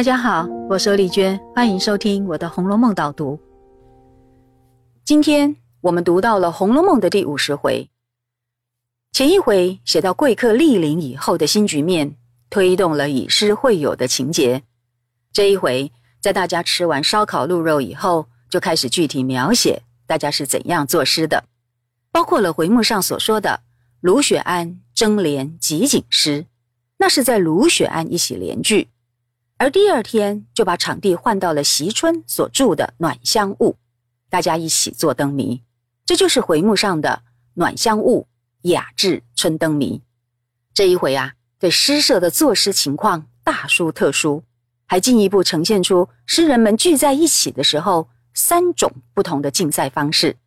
大家好，我是丽娟，欢迎收听我的《红楼梦》导读。今天我们读到了《红楼梦》的第五十回，前一回写到贵客莅临以后的新局面，推动了以诗会友的情节。这一回在大家吃完烧烤鹿肉以后，就开始具体描写大家是怎样作诗的，包括了回目上所说的卢雪庵争联集锦诗，那是在卢雪庵一起联句。而第二天就把场地换到了席春所住的暖香坞，大家一起做灯谜，这就是回目上的暖香坞雅致春灯谜。这一回啊，对诗社的作诗情况大书特书，还进一步呈现出诗人们聚在一起的时候三种不同的竞赛方式。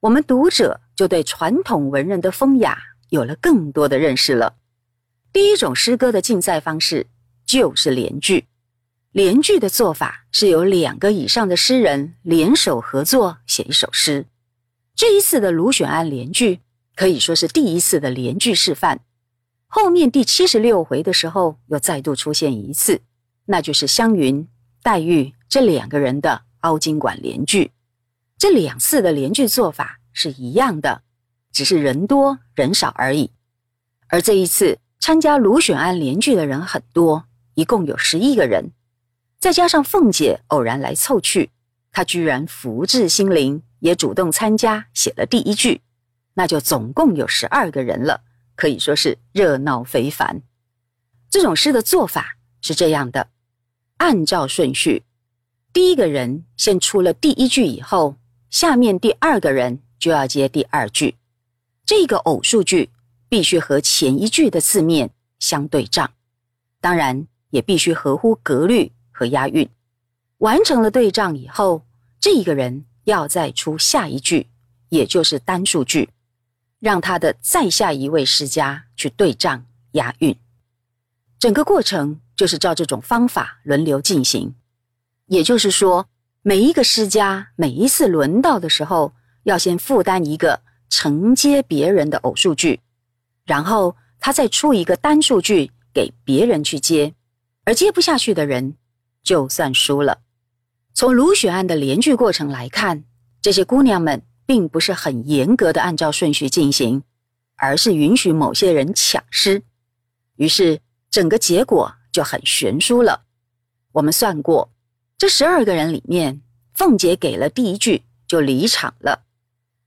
我们读者就对传统文人的风雅有了更多的认识了。第一种诗歌的竞赛方式。就是联句，联句的做法是由两个以上的诗人联手合作写一首诗。这一次的卢选安联句可以说是第一次的联句示范。后面第七十六回的时候又再度出现一次，那就是湘云、黛玉这两个人的凹金馆联句。这两次的联句做法是一样的，只是人多人少而已。而这一次参加卢选安联句的人很多。一共有十一个人，再加上凤姐偶然来凑去，她居然福至心灵，也主动参加写了第一句，那就总共有十二个人了，可以说是热闹非凡。这种诗的做法是这样的：按照顺序，第一个人先出了第一句以后，下面第二个人就要接第二句，这个偶数句必须和前一句的字面相对仗，当然。也必须合乎格律和押韵。完成了对仗以后，这一个人要再出下一句，也就是单数句，让他的再下一位诗家去对仗押韵。整个过程就是照这种方法轮流进行。也就是说，每一个诗家每一次轮到的时候，要先负担一个承接别人的偶数句，然后他再出一个单数句给别人去接。而接不下去的人，就算输了。从卢雪案的连句过程来看，这些姑娘们并不是很严格的按照顺序进行，而是允许某些人抢诗，于是整个结果就很悬殊了。我们算过，这十二个人里面，凤姐给了第一句就离场了，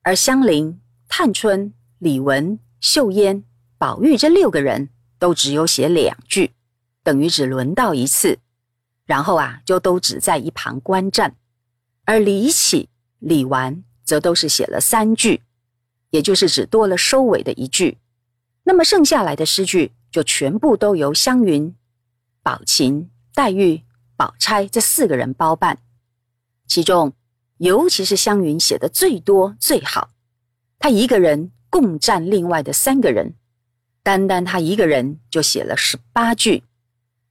而香菱、探春、李文、秀烟、宝玉这六个人都只有写两句。等于只轮到一次，然后啊，就都只在一旁观战。而李启、李纨则都是写了三句，也就是只多了收尾的一句。那么剩下来的诗句就全部都由湘云、宝琴、黛玉、宝钗这四个人包办。其中，尤其是湘云写的最多最好，她一个人共占另外的三个人，单单她一个人就写了十八句。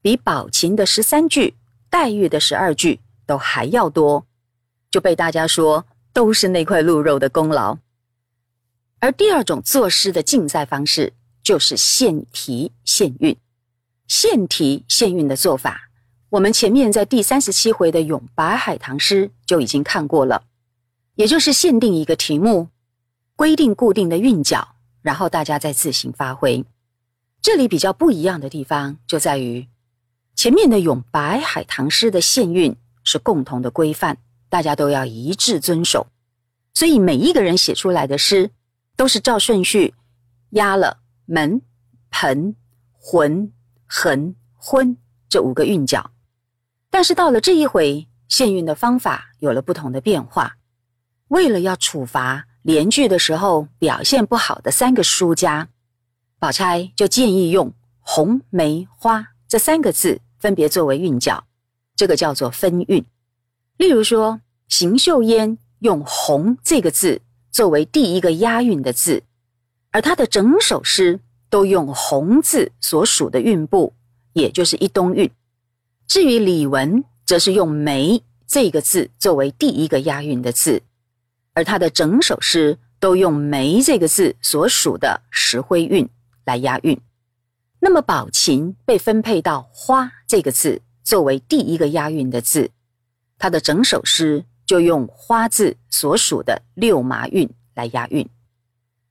比宝琴的十三句、黛玉的十二句都还要多，就被大家说都是那块鹿肉的功劳。而第二种作诗的竞赛方式就是现题现韵。现题现韵的做法，我们前面在第三十七回的咏白海棠诗就已经看过了，也就是限定一个题目，规定固定的韵脚，然后大家再自行发挥。这里比较不一样的地方就在于。前面的咏白海棠诗的限韵是共同的规范，大家都要一致遵守，所以每一个人写出来的诗都是照顺序押了门、盆、魂、横、昏这五个韵脚。但是到了这一回，限韵的方法有了不同的变化。为了要处罚连句的时候表现不好的三个书家，宝钗就建议用“红梅花”这三个字。分别作为韵脚，这个叫做分韵。例如说，邢岫烟用“红”这个字作为第一个押韵的字，而他的整首诗都用“红”字所属的韵部，也就是一冬韵。至于李文，则是用“梅”这个字作为第一个押韵的字，而他的整首诗都用“梅”这个字所属的石灰韵来押韵。那么宝琴被分配到“花”这个字，作为第一个押韵的字，他的整首诗就用花字所属的六麻韵来押韵。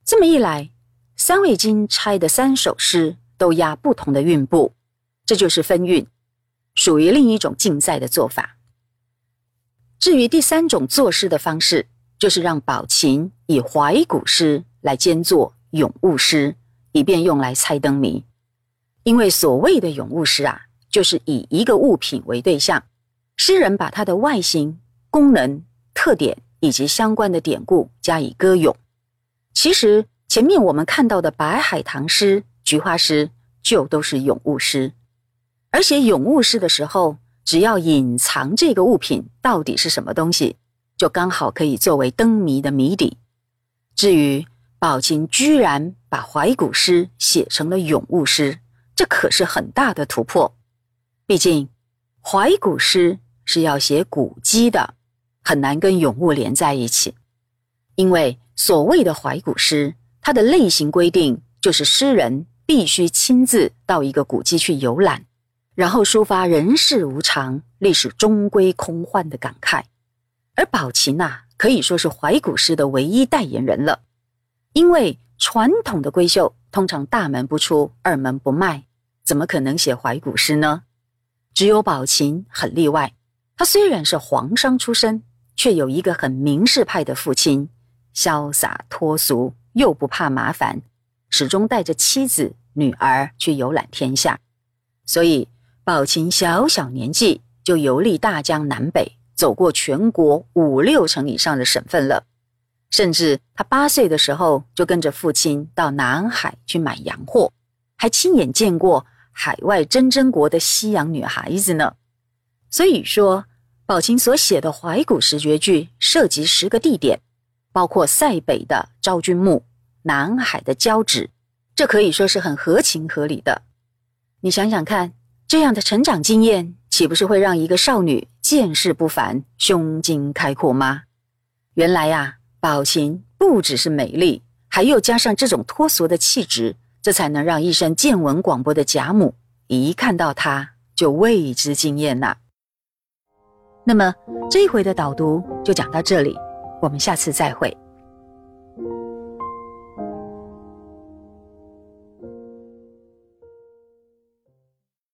这么一来，三味经拆的三首诗都押不同的韵部，这就是分韵，属于另一种竞赛的做法。至于第三种作诗的方式，就是让宝琴以怀古诗来兼作咏物诗，以便用来猜灯谜。因为所谓的咏物诗啊，就是以一个物品为对象，诗人把它的外形、功能、特点以及相关的典故加以歌咏。其实前面我们看到的白海棠诗、菊花诗，就都是咏物诗。而写咏物诗的时候。只要隐藏这个物品到底是什么东西，就刚好可以作为灯谜的谜底。至于宝琴居然把怀古诗写成了咏物诗，这可是很大的突破。毕竟怀古诗是要写古迹的，很难跟咏物连在一起。因为所谓的怀古诗，它的类型规定就是诗人必须亲自到一个古迹去游览。然后抒发人世无常、历史终归空幻的感慨，而宝琴呐，可以说是怀古诗的唯一代言人了。因为传统的闺秀通常大门不出、二门不迈，怎么可能写怀古诗呢？只有宝琴很例外。他虽然是皇商出身，却有一个很名士派的父亲，潇洒脱俗又不怕麻烦，始终带着妻子、女儿去游览天下，所以。宝琴小小年纪就游历大江南北，走过全国五六成以上的省份了。甚至他八岁的时候就跟着父亲到南海去买洋货，还亲眼见过海外真真国的西洋女孩子呢。所以说，宝琴所写的怀古十绝句涉及十个地点，包括塞北的昭君墓、南海的交趾，这可以说是很合情合理的。你想想看。这样的成长经验，岂不是会让一个少女见识不凡、胸襟开阔吗？原来呀，宝琴不只是美丽，还又加上这种脱俗的气质，这才能让一生见闻广博的贾母一看到他就为之惊艳呐。那么这一回的导读就讲到这里，我们下次再会。